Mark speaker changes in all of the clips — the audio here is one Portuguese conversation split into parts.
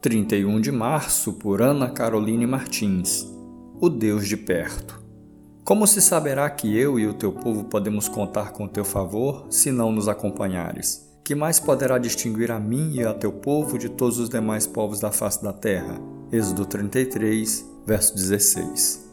Speaker 1: 31 de março, por Ana Caroline Martins. O Deus de perto. Como se saberá que eu e o teu povo podemos contar com teu favor, se não nos acompanhares? Que mais poderá distinguir a mim e a teu povo de todos os demais povos da face da terra? Êxodo 33, verso 16.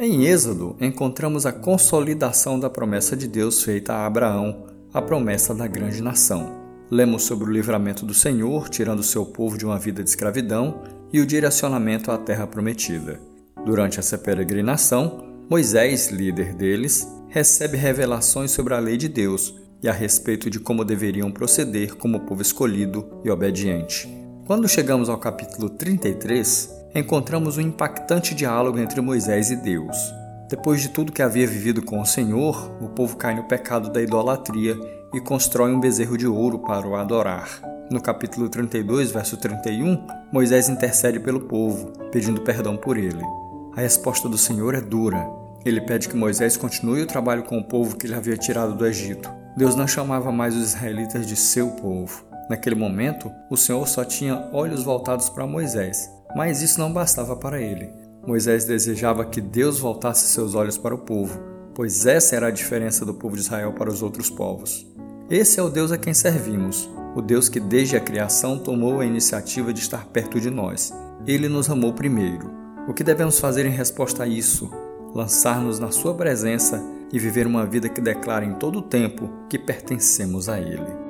Speaker 1: Em Êxodo, encontramos a consolidação da promessa de Deus feita a Abraão, a promessa da grande nação. Lemos sobre o livramento do Senhor, tirando seu povo de uma vida de escravidão, e o direcionamento à terra prometida. Durante essa peregrinação, Moisés, líder deles, recebe revelações sobre a lei de Deus e a respeito de como deveriam proceder como povo escolhido e obediente. Quando chegamos ao capítulo 33, encontramos um impactante diálogo entre Moisés e Deus. Depois de tudo que havia vivido com o Senhor, o povo cai no pecado da idolatria e constrói um bezerro de ouro para o adorar. No capítulo 32, verso 31, Moisés intercede pelo povo, pedindo perdão por ele. A resposta do Senhor é dura. Ele pede que Moisés continue o trabalho com o povo que ele havia tirado do Egito. Deus não chamava mais os israelitas de seu povo. Naquele momento, o Senhor só tinha olhos voltados para Moisés, mas isso não bastava para ele. Moisés desejava que Deus voltasse seus olhos para o povo, pois essa era a diferença do povo de Israel para os outros povos. Esse é o Deus a quem servimos, o Deus que desde a criação tomou a iniciativa de estar perto de nós. Ele nos amou primeiro. O que devemos fazer em resposta a isso? Lançar-nos na Sua presença e viver uma vida que declara em todo o tempo que pertencemos a Ele.